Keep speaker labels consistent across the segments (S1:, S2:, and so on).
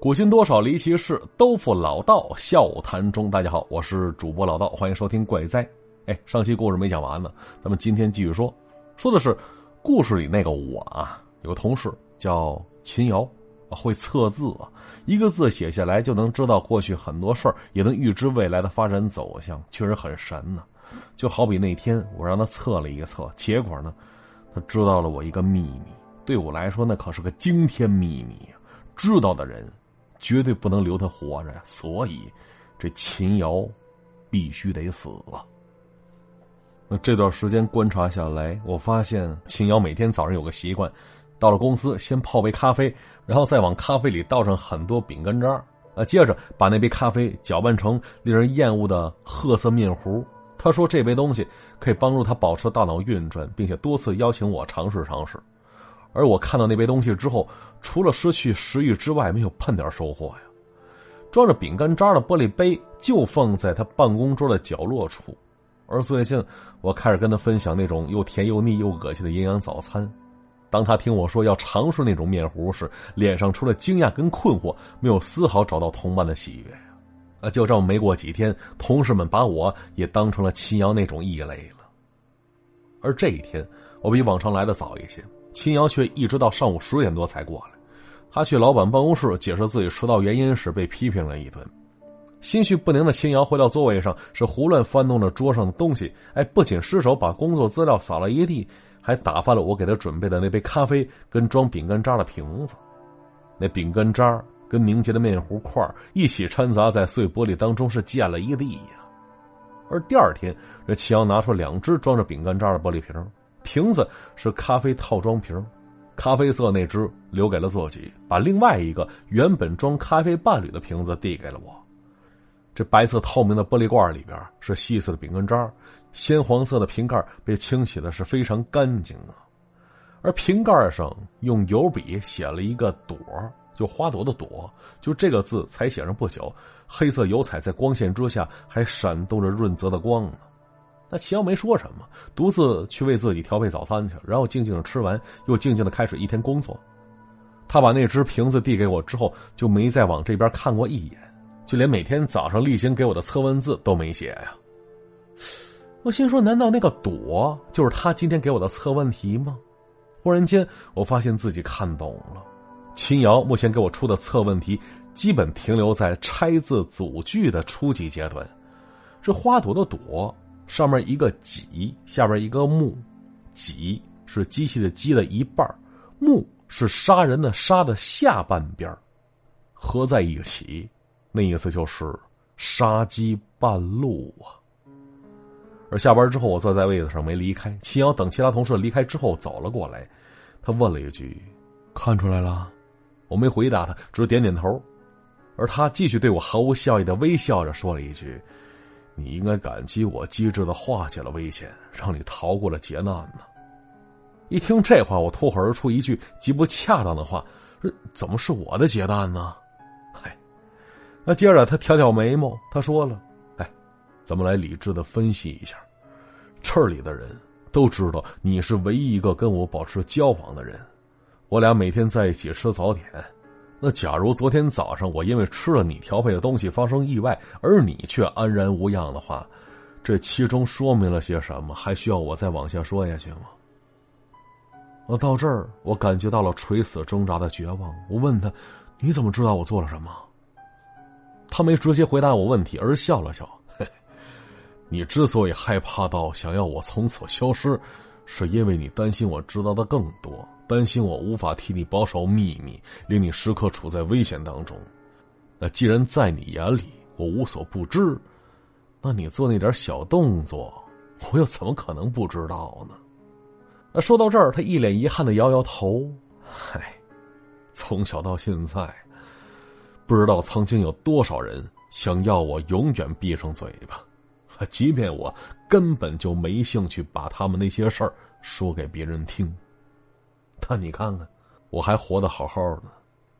S1: 古今多少离奇事，都付老道笑谈中。大家好，我是主播老道，欢迎收听怪哉。哎，上期故事没讲完呢，咱们今天继续说，说的是故事里那个我啊，有个同事叫秦瑶，会测字啊，一个字写下来就能知道过去很多事儿，也能预知未来的发展走向，确实很神呢。就好比那天我让他测了一个测，结果呢，他知道了我一个秘密，对我来说那可是个惊天秘密呀，知道的人。绝对不能留他活着呀！所以，这秦瑶必须得死了。那这段时间观察下来，我发现秦瑶每天早上有个习惯，到了公司先泡杯咖啡，然后再往咖啡里倒上很多饼干渣啊，接着把那杯咖啡搅拌成令人厌恶的褐色面糊。他说这杯东西可以帮助他保持大脑运转，并且多次邀请我尝试尝试。而我看到那杯东西之后，除了失去食欲之外，没有半点收获呀。装着饼干渣的玻璃杯就放在他办公桌的角落处。而最近，我开始跟他分享那种又甜又腻又恶心的营养早餐。当他听我说要尝试那种面糊时，脸上除了惊讶跟困惑，没有丝毫找到同伴的喜悦呀。啊，就这么没过几天，同事们把我也当成了秦瑶那种异类了。而这一天，我比往常来的早一些。秦瑶却一直到上午十点多才过来。他去老板办公室解释自己迟到原因时，被批评了一顿。心绪不宁的秦瑶回到座位上，是胡乱翻动着桌上的东西。哎，不仅失手把工作资料撒了一地，还打翻了我给他准备的那杯咖啡跟装饼干渣的瓶子。那饼干渣跟凝结的面糊块一起掺杂在碎玻璃当中，是溅了一地呀。而第二天，这秦瑶拿出两只装着饼干渣的玻璃瓶。瓶子是咖啡套装瓶，咖啡色那只留给了自己，把另外一个原本装咖啡伴侣的瓶子递给了我。这白色透明的玻璃罐里边是细碎的饼干渣，鲜黄色的瓶盖被清洗的是非常干净啊。而瓶盖上用油笔写了一个朵，就花朵的朵，就这个字才写上不久，黑色油彩在光线之下还闪动着润泽的光呢。那齐瑶没说什么，独自去为自己调配早餐去，然后静静的吃完，又静静的开始一天工作。他把那只瓶子递给我之后，就没再往这边看过一眼，就连每天早上例行给我的测问字都没写呀。我心说，难道那个朵就是他今天给我的测问题吗？忽然间，我发现自己看懂了，秦瑶目前给我出的测问题，基本停留在拆字组句的初级阶段。这花朵的朵。上面一个己，下边一个木，己是机器的机的一半，木是杀人的杀的下半边合在一起，那意思就是杀鸡半路啊。而下班之后，我坐在位子上没离开，秦瑶等其他同事离开之后走了过来，他问了一句：“看出来了？”我没回答他，只点点头，而他继续对我毫无笑意的微笑着说了一句。你应该感激我机智的化解了危险，让你逃过了劫难呢。一听这话，我脱口而出一句极不恰当的话：“这怎么是我的劫难呢？”嗨，那接着他挑挑眉毛，他说了：“哎，咱们来理智的分析一下。这里的人都知道你是唯一一个跟我保持交往的人，我俩每天在一起吃早点。”那假如昨天早上我因为吃了你调配的东西发生意外，而你却安然无恙的话，这其中说明了些什么？还需要我再往下说下去吗？我到这儿，我感觉到了垂死挣扎的绝望。我问他：“你怎么知道我做了什么？”他没直接回答我问题，而笑了笑：“你之所以害怕到想要我从此消失，是因为你担心我知道的更多。”担心我无法替你保守秘密，令你时刻处在危险当中。那既然在你眼里我无所不知，那你做那点小动作，我又怎么可能不知道呢？那说到这儿，他一脸遗憾的摇摇头。唉，从小到现在，不知道曾经有多少人想要我永远闭上嘴巴，即便我根本就没兴趣把他们那些事儿说给别人听。但你看看，我还活得好好的，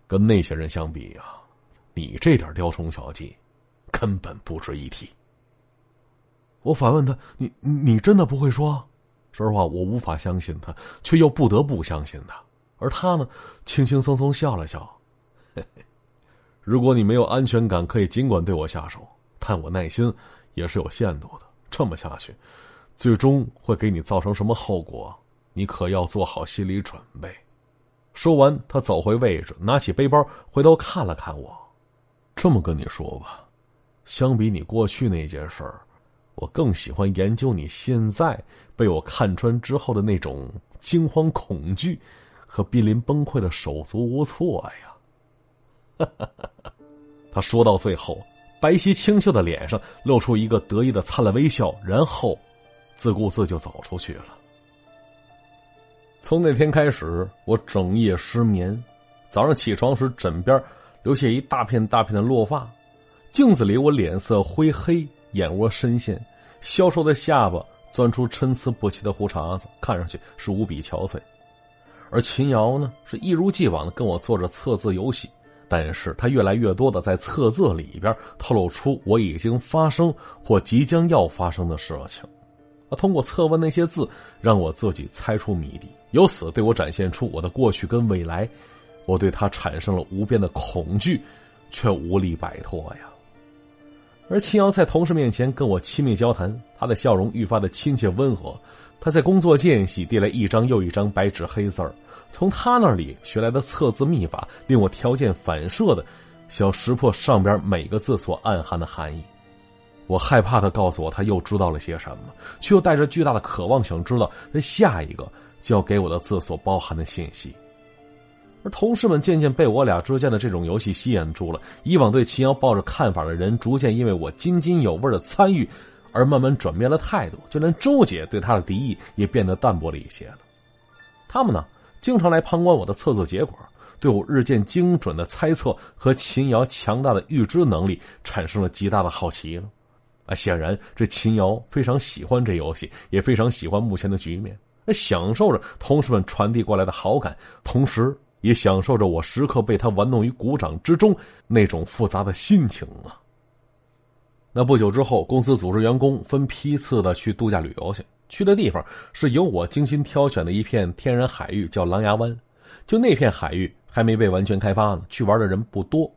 S1: 跟那些人相比呀，你这点雕虫小技，根本不值一提。我反问他：“你你真的不会说？”说实话，我无法相信他，却又不得不相信他。而他呢，轻轻松松笑了笑：“嘿嘿如果你没有安全感，可以尽管对我下手，但我耐心也是有限度的。这么下去，最终会给你造成什么后果，你可要做好心理准备。说完，他走回位置，拿起背包，回头看了看我。这么跟你说吧，相比你过去那件事儿，我更喜欢研究你现在被我看穿之后的那种惊慌恐惧和濒临崩溃的手足无措呀。他说到最后，白皙清秀的脸上露出一个得意的灿烂微笑，然后自顾自就走出去了。从那天开始，我整夜失眠，早上起床时枕边留下一大片大片的落发，镜子里我脸色灰黑，眼窝深陷，消瘦的下巴钻出参差不齐的胡茬子，看上去是无比憔悴。而秦瑶呢，是一如既往的跟我做着测字游戏，但是他越来越多的在测字里边透露出我已经发生或即将要发生的事情。他通过测问那些字，让我自己猜出谜底，由此对我展现出我的过去跟未来。我对他产生了无边的恐惧，却无力摆脱呀。而秦瑶在同事面前跟我亲密交谈，他的笑容愈发的亲切温和。他在工作间隙递来一张又一张白纸黑字儿，从他那里学来的测字秘法，令我条件反射的想识破上边每个字所暗含的含义。我害怕他告诉我他又知道了些什么，却又带着巨大的渴望想知道那下一个就要给我的字所包含的信息。而同事们渐渐被我俩之间的这种游戏吸引住了，以往对秦瑶抱着看法的人，逐渐因为我津津有味的参与，而慢慢转变了态度。就连周姐对他的敌意也变得淡薄了一些了。他们呢，经常来旁观我的测字结果，对我日渐精准的猜测和秦瑶强大的预知能力产生了极大的好奇了。显然这秦瑶非常喜欢这游戏，也非常喜欢目前的局面，享受着同事们传递过来的好感，同时也享受着我时刻被他玩弄于股掌之中那种复杂的心情啊。那不久之后，公司组织员工分批次的去度假旅游去，去的地方是由我精心挑选的一片天然海域，叫狼牙湾。就那片海域还没被完全开发呢，去玩的人不多。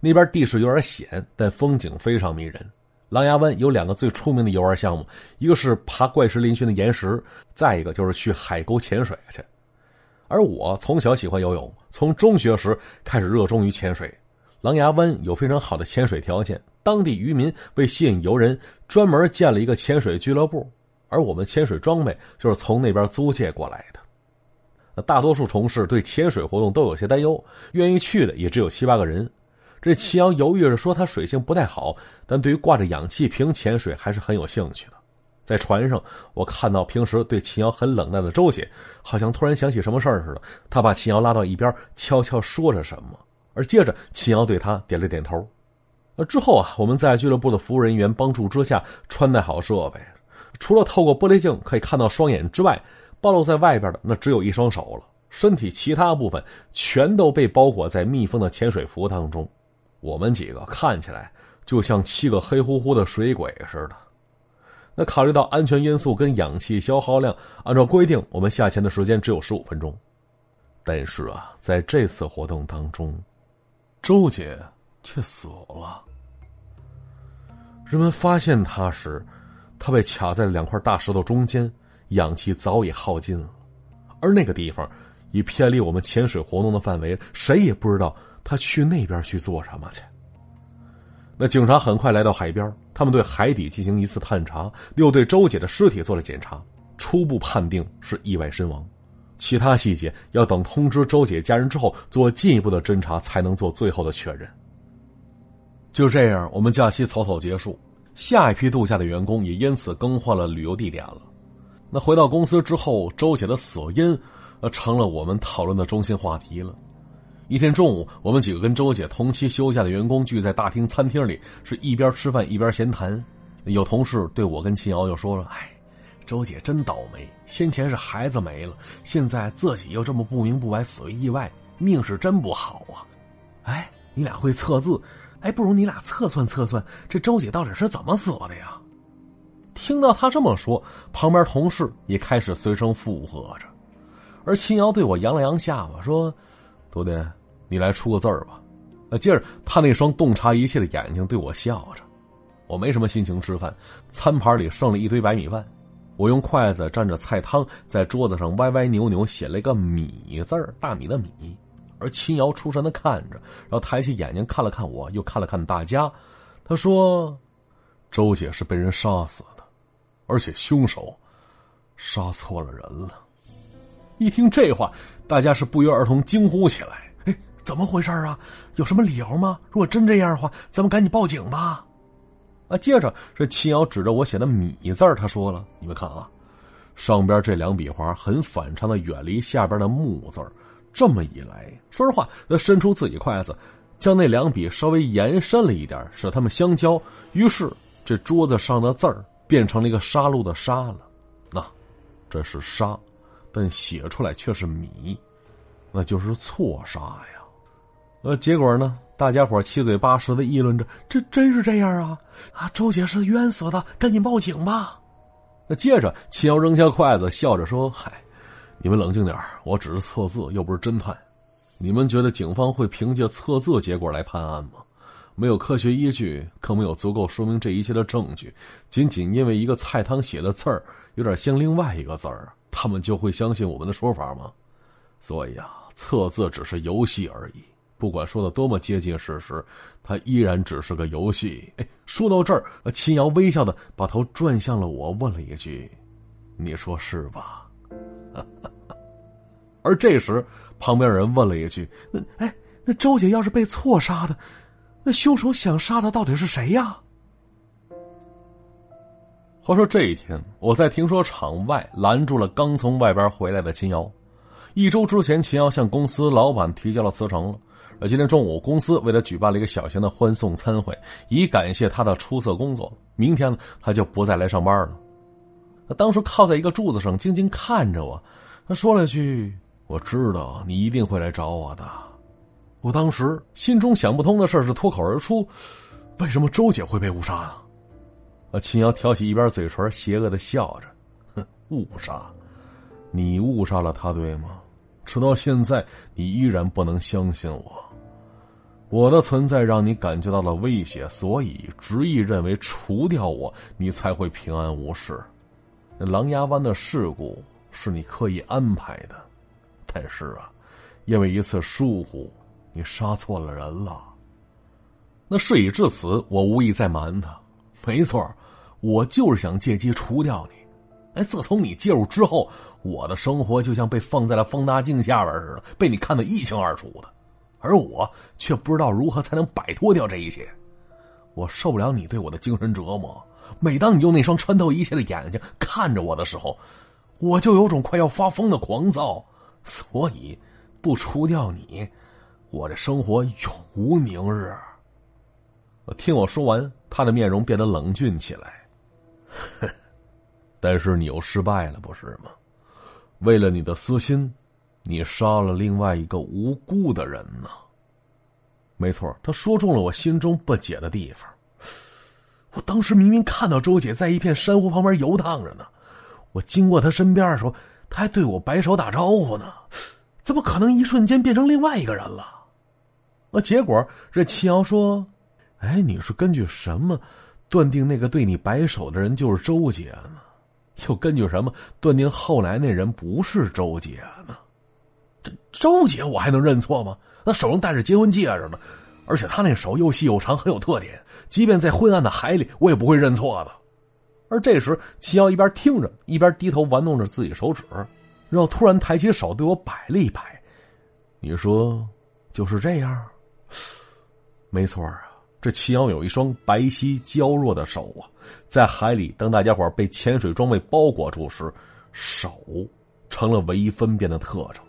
S1: 那边地势有点险，但风景非常迷人。狼牙湾有两个最出名的游玩项目，一个是爬怪石嶙峋的岩石，再一个就是去海沟潜水去。而我从小喜欢游泳，从中学时开始热衷于潜水。狼牙湾有非常好的潜水条件，当地渔民为吸引游人，专门建了一个潜水俱乐部，而我们潜水装备就是从那边租借过来的。大多数同事对潜水活动都有些担忧，愿意去的也只有七八个人。这齐瑶犹豫着说：“他水性不太好，但对于挂着氧气瓶潜水还是很有兴趣的。”在船上，我看到平时对秦瑶很冷淡的周姐，好像突然想起什么事儿似的，她把秦瑶拉到一边，悄悄说着什么。而接着，秦瑶对他点了点头。那之后啊，我们在俱乐部的服务人员帮助之下，穿戴好设备。除了透过玻璃镜可以看到双眼之外，暴露在外边的那只有一双手了。身体其他部分全都被包裹在密封的潜水服当中。我们几个看起来就像七个黑乎乎的水鬼似的。那考虑到安全因素跟氧气消耗量，按照规定，我们下潜的时间只有十五分钟。但是啊，在这次活动当中，周姐却死了。人们发现她时，她被卡在两块大石头中间，氧气早已耗尽了，而那个地方已偏离我们潜水活动的范围，谁也不知道。他去那边去做什么去？那警察很快来到海边，他们对海底进行一次探查，又对周姐的尸体做了检查，初步判定是意外身亡，其他细节要等通知周姐家人之后做进一步的侦查才能做最后的确认。就这样，我们假期草草结束，下一批度假的员工也因此更换了旅游地点了。那回到公司之后，周姐的死因，成了我们讨论的中心话题了。一天中午，我们几个跟周姐同期休假的员工聚在大厅餐厅里，是一边吃饭一边闲谈。有同事对我跟秦瑶又说了：“哎，周姐真倒霉，先前是孩子没了，现在自己又这么不明不白死于意外，命是真不好啊！”哎，你俩会测字，哎，不如你俩测算测算，这周姐到底是怎么死的呀？听到他这么说，旁边同事也开始随声附和着，而秦瑶对我扬了扬下巴说：“徒弟。”你来出个字儿吧，呃，接着他那双洞察一切的眼睛对我笑着。我没什么心情吃饭，餐盘里剩了一堆白米饭。我用筷子蘸着菜汤，在桌子上歪歪扭扭写了一个“米”字儿，大米的“米”。而秦瑶出神的看着，然后抬起眼睛看了看我，又看了看大家。他说：“周姐是被人杀死的，而且凶手杀错了人了。”一听这话，大家是不约而同惊呼起来：“，怎么回事啊？有什么理由吗？如果真这样的话，咱们赶紧报警吧！”啊，接着这秦瑶指着我写的“米”字他说了：“你们看啊，上边这两笔划很反常的远离下边的‘木’字这么一来，说实话，他伸出自己筷子，将那两笔稍微延伸了一点，使它们相交。于是，这桌子上的字儿变成了一个杀戮的“杀”了。那，这是杀，但写出来却是“米”，那就是错杀呀。呃，结果呢，大家伙七嘴八舌的议论着：“这真是这样啊？啊，周姐是冤死的，赶紧报警吧！”那接着，秦瑶扔下筷子，笑着说：“嗨。”你们冷静点我只是测字，又不是侦探。你们觉得警方会凭借测字结果来判案吗？没有科学依据，更没有足够说明这一切的证据。仅仅因为一个菜汤写的字儿有点像另外一个字儿，他们就会相信我们的说法吗？所以啊，测字只是游戏而已。不管说的多么接近事实，它依然只是个游戏。哎，说到这儿，秦瑶微笑的把头转向了我，问了一句：“你说是吧？” 而这时，旁边人问了一句：“那哎，那周姐要是被错杀的，那凶手想杀的到底是谁呀？”话说这一天，我在停车场外拦住了刚从外边回来的秦瑶。一周之前，秦瑶向公司老板提交了辞呈了。而今天中午，公司为他举办了一个小型的欢送餐会，以感谢他的出色工作。明天呢，他就不再来上班了。他当时靠在一个柱子上，静静看着我。他说了句：“我知道你一定会来找我的。”我当时心中想不通的事是脱口而出：“为什么周姐会被误杀啊？”啊，秦瑶挑起一边嘴唇，邪恶的笑着：“哼，误杀？你误杀了他，对吗？直到现在，你依然不能相信我。我的存在让你感觉到了威胁，所以执意认为除掉我，你才会平安无事。”狼牙湾的事故是你刻意安排的，但是啊，因为一次疏忽，你杀错了人了。那事已至此，我无意再瞒他。没错，我就是想借机除掉你。哎，自从你介入之后，我的生活就像被放在了放大镜下边似的，被你看得一清二楚的，而我却不知道如何才能摆脱掉这一切。我受不了你对我的精神折磨。每当你用那双穿透一切的眼睛看着我的时候，我就有种快要发疯的狂躁。所以，不除掉你，我这生活永无宁日。听我说完，他的面容变得冷峻起来。但是你又失败了，不是吗？为了你的私心，你杀了另外一个无辜的人呢。没错，他说中了我心中不解的地方。我当时明明看到周姐在一片珊瑚旁边游荡着呢，我经过她身边的时候，她还对我摆手打招呼呢，怎么可能一瞬间变成另外一个人了？那结果这齐瑶说：“哎，你是根据什么断定那个对你摆手的人就是周姐呢？又根据什么断定后来那人不是周姐呢？周姐我还能认错吗？那手上戴着结婚戒指呢，而且她那手又细又长，很有特点。”即便在昏暗的海里，我也不会认错的。而这时，齐瑶一边听着，一边低头玩弄着自己手指，然后突然抬起手对我摆了一摆。你说，就是这样？没错啊，这齐瑶有一双白皙娇弱的手啊，在海里，当大家伙被潜水装备包裹住时，手成了唯一分辨的特征。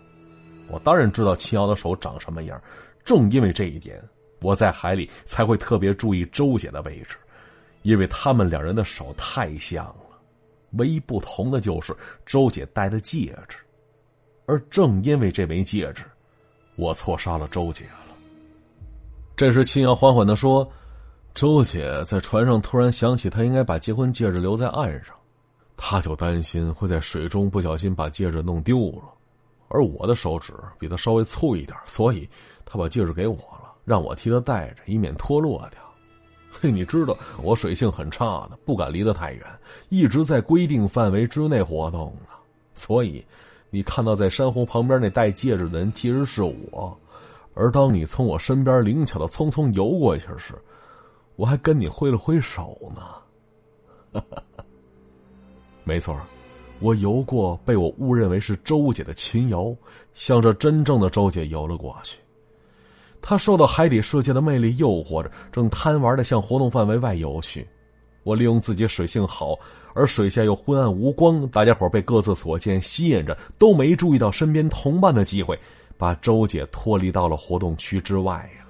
S1: 我当然知道秦瑶的手长什么样，正因为这一点。我在海里才会特别注意周姐的位置，因为他们两人的手太像了。唯一不同的就是周姐戴的戒指，而正因为这枚戒指，我错杀了周姐了。这时，秦瑶缓缓的说：“周姐在船上突然想起，她应该把结婚戒指留在岸上，她就担心会在水中不小心把戒指弄丢了。而我的手指比她稍微粗一点，所以她把戒指给我了。”让我替他戴着，以免脱落掉。嘿，你知道我水性很差的，不敢离得太远，一直在规定范围之内活动呢。所以，你看到在珊瑚旁边那戴戒指的人，其实是我。而当你从我身边灵巧的匆匆游过去时，我还跟你挥了挥手呢。没错，我游过被我误认为是周姐的秦瑶，向着真正的周姐游了过去。她受到海底世界的魅力诱惑着，正贪玩的向活动范围外游去。我利用自己水性好，而水下又昏暗无光，大家伙被各自所见吸引着，都没注意到身边同伴的机会，把周姐脱离到了活动区之外了。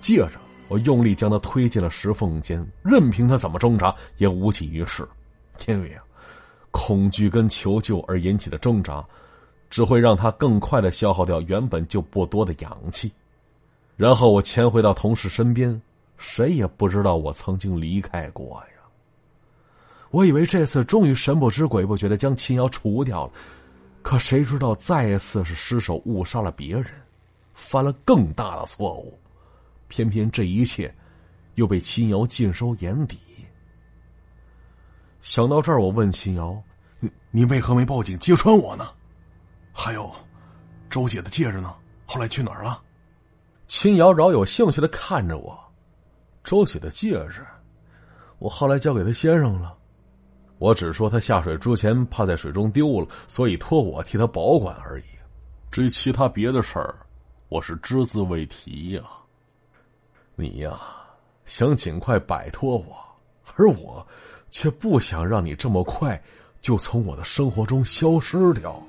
S1: 接着，我用力将她推进了石缝间，任凭她怎么挣扎，也无济于事。因为啊，恐惧跟求救而引起的挣扎，只会让他更快的消耗掉原本就不多的氧气。然后我潜回到同事身边，谁也不知道我曾经离开过呀。我以为这次终于神不知鬼不觉的将秦瑶除掉了，可谁知道再一次是失手误杀了别人，犯了更大的错误。偏偏这一切，又被秦瑶尽收眼底。想到这儿，我问秦瑶：“你你为何没报警揭穿我呢？还有，周姐的戒指呢？后来去哪儿了？”秦瑶饶有兴趣的看着我，周姐的戒指，我后来交给他先生了。我只说他下水之前怕在水中丢了，所以托我替他保管而已。至于其他别的事儿，我是只字未提呀。你呀，想尽快摆脱我，而我，却不想让你这么快就从我的生活中消失掉。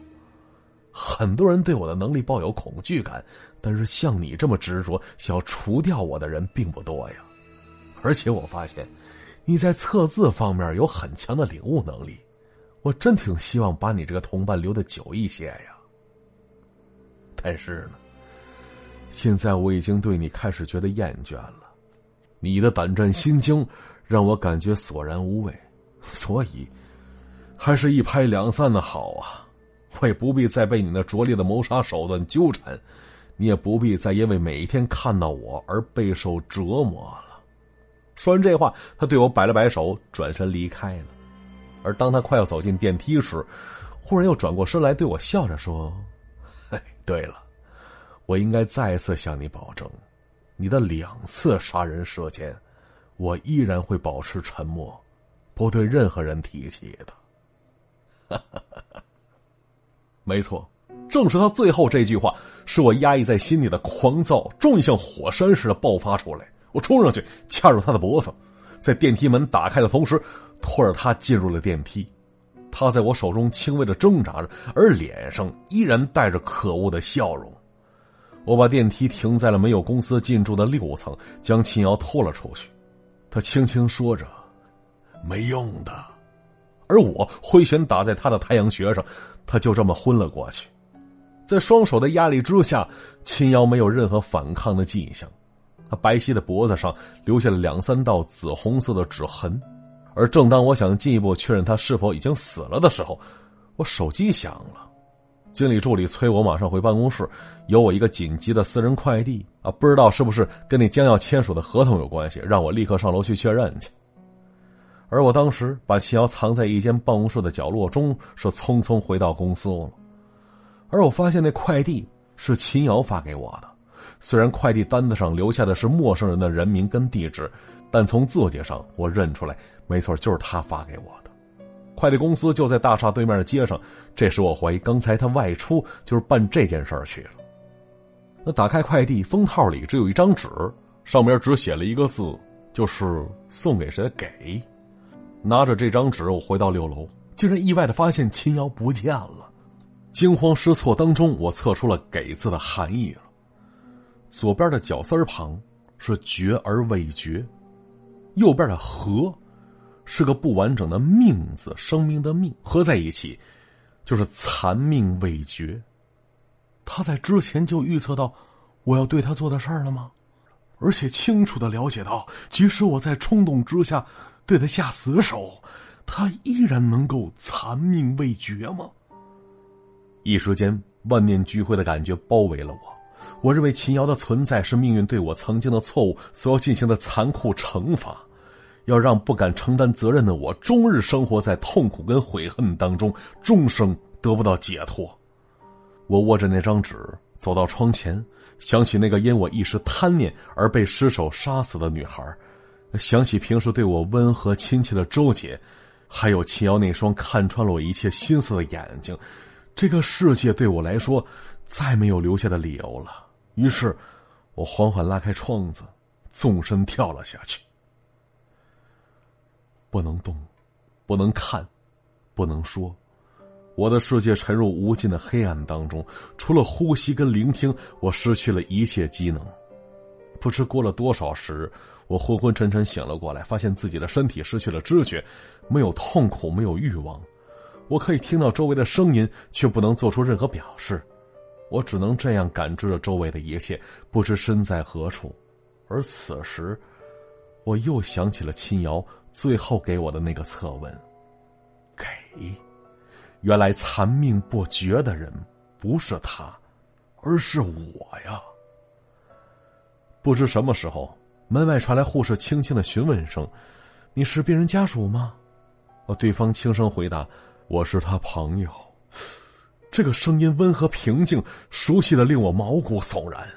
S1: 很多人对我的能力抱有恐惧感。但是像你这么执着想要除掉我的人并不多呀，而且我发现你在测字方面有很强的领悟能力，我真挺希望把你这个同伴留的久一些呀。但是呢，现在我已经对你开始觉得厌倦了，你的胆战心惊让我感觉索然无味，所以还是一拍两散的好啊，我也不必再被你那拙劣的谋杀手段纠缠。你也不必再因为每一天看到我而备受折磨了。说完这话，他对我摆了摆手，转身离开了。而当他快要走进电梯时，忽然又转过身来对我笑着说：“嘿，对了，我应该再次向你保证，你的两次杀人事件，我依然会保持沉默，不对任何人提起的。”没错。正是他最后这句话，使我压抑在心里的狂躁终于像火山似的爆发出来。我冲上去掐住他的脖子，在电梯门打开的同时，拖着他进入了电梯。他在我手中轻微的挣扎着，而脸上依然带着可恶的笑容。我把电梯停在了没有公司进驻的六层，将秦瑶拖了出去。他轻轻说着：“没用的。”而我挥拳打在他的太阳穴上，他就这么昏了过去。在双手的压力之下，秦瑶没有任何反抗的迹象，他白皙的脖子上留下了两三道紫红色的指痕。而正当我想进一步确认他是否已经死了的时候，我手机响了，经理助理催我马上回办公室，有我一个紧急的私人快递啊，不知道是不是跟那将要签署的合同有关系，让我立刻上楼去确认去。而我当时把秦瑶藏在一间办公室的角落中，是匆匆回到公司了。而我发现那快递是秦瑶发给我的，虽然快递单子上留下的是陌生人的人名跟地址，但从字迹上我认出来，没错，就是他发给我的。快递公司就在大厦对面的街上，这时我怀疑刚才他外出就是办这件事去了。那打开快递封套里只有一张纸，上面只写了一个字，就是送给谁给。拿着这张纸，我回到六楼，竟然意外的发现秦瑶不见了。惊慌失措当中，我测出了“给”字的含义了。左边的绞丝旁是“绝而未绝”，右边的“和”是个不完整的“命”字，生命的“命”合在一起就是残命未绝。他在之前就预测到我要对他做的事儿了吗？而且清楚的了解到，即使我在冲动之下对他下死手，他依然能够残命未绝吗？一时间，万念俱灰的感觉包围了我，我认为秦瑶的存在是命运对我曾经的错误所要进行的残酷惩罚，要让不敢承担责任的我终日生活在痛苦跟悔恨当中，终生得不到解脱。我握着那张纸走到窗前，想起那个因我一时贪念而被失手杀死的女孩，想起平时对我温和亲切的周姐，还有秦瑶那双看穿了我一切心思的眼睛，这个世界对我来说再没有留下的理由了。于是，我缓缓拉开窗子，纵身跳了下去。不能动，不能看，不能说，我的世界沉入无尽的黑暗当中。除了呼吸跟聆听，我失去了一切机能。不知过了多少时，我昏昏沉沉醒了过来，发现自己的身体失去了知觉，没有痛苦，没有欲望。我可以听到周围的声音，却不能做出任何表示。我只能这样感知着周围的一切，不知身在何处。而此时，我又想起了秦瑶最后给我的那个侧吻。给，原来残命不绝的人不是他，而是我呀！不知什么时候，门外传来护士轻轻的询问声：“你是病人家属吗？”哦，对方轻声回答：“我是他朋友。”这个声音温和平静，熟悉的令我毛骨悚然。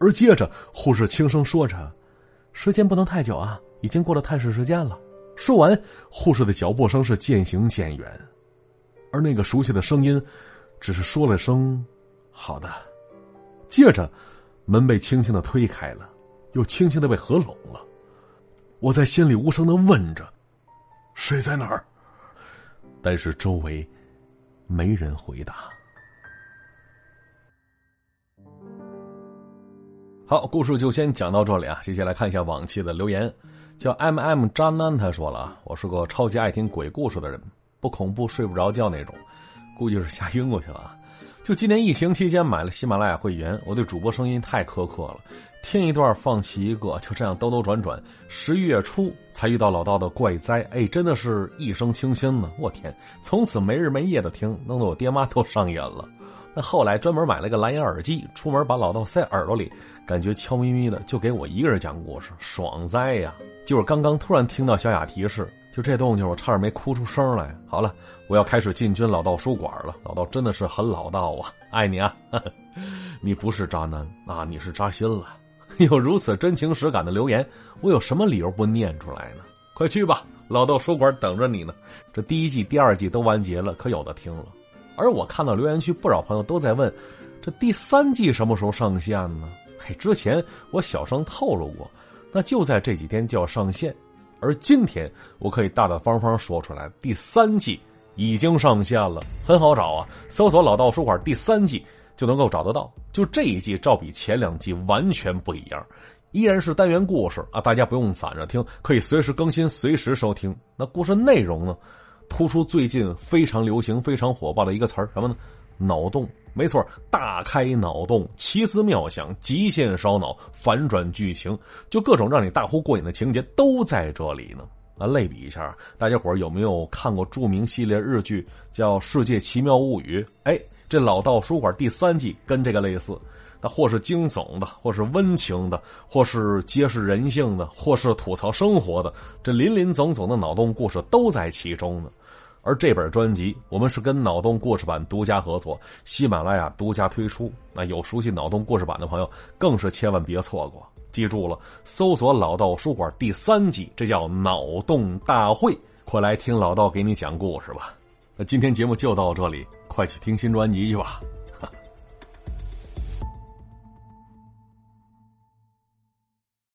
S1: 而接着，护士轻声说着：“时间不能太久啊，已经过了探视时间了。”说完，护士的脚步声是渐行渐远，而那个熟悉的声音，只是说了声“好的”。接着，门被轻轻的推开了，又轻轻的被合拢了。我在心里无声的问着：“谁在哪儿？”但是周围。没人回答。好，故事就先讲到这里啊。接下来看一下往期的留言，叫 M M 渣男，他说了：“我是个超级爱听鬼故事的人，不恐怖睡不着觉那种，估计是吓晕过去了。就今年疫情期间买了喜马拉雅会员，我对主播声音太苛刻了。”听一段，放弃一个，就这样兜兜转转，十一月初才遇到老道的怪哉，哎，真的是一声清新呢！我天，从此没日没夜的听，弄得我爹妈都上瘾了。那后来专门买了个蓝牙耳机，出门把老道塞耳朵里，感觉悄咪咪的，就给我一个人讲故事，爽哉呀！就是刚刚突然听到小雅提示，就这动静，我差点没哭出声来。好了，我要开始进军老道书馆了。老道真的是很老道啊，爱你啊！你不是渣男啊，你是扎心了。有如此真情实感的留言，我有什么理由不念出来呢？快去吧，老道书馆等着你呢。这第一季、第二季都完结了，可有的听了。而我看到留言区不少朋友都在问，这第三季什么时候上线呢？嘿，之前我小声透露过，那就在这几天就要上线。而今天我可以大大方方说出来，第三季已经上线了，很好找啊，搜索“老道书馆”第三季。就能够找得到。就这一季，照比前两季完全不一样，依然是单元故事啊，大家不用攒着听，可以随时更新，随时收听。那故事内容呢，突出最近非常流行、非常火爆的一个词儿，什么呢？脑洞。没错，大开脑洞，奇思妙想，极限烧脑，反转剧情，就各种让你大呼过瘾的情节都在这里呢。啊，类比一下，大家伙有没有看过著名系列日剧叫《世界奇妙物语》？哎。这老道书馆第三季跟这个类似，那或是惊悚的，或是温情的，或是揭示人性的，或是吐槽生活的，这林林总总的脑洞故事都在其中呢。而这本专辑，我们是跟脑洞故事版独家合作，喜马拉雅独家推出。那有熟悉脑洞故事版的朋友，更是千万别错过。记住了，搜索“老道书馆”第三季，这叫脑洞大会，快来听老道给你讲故事吧。那今天节目就到这里。快去听新专辑去吧。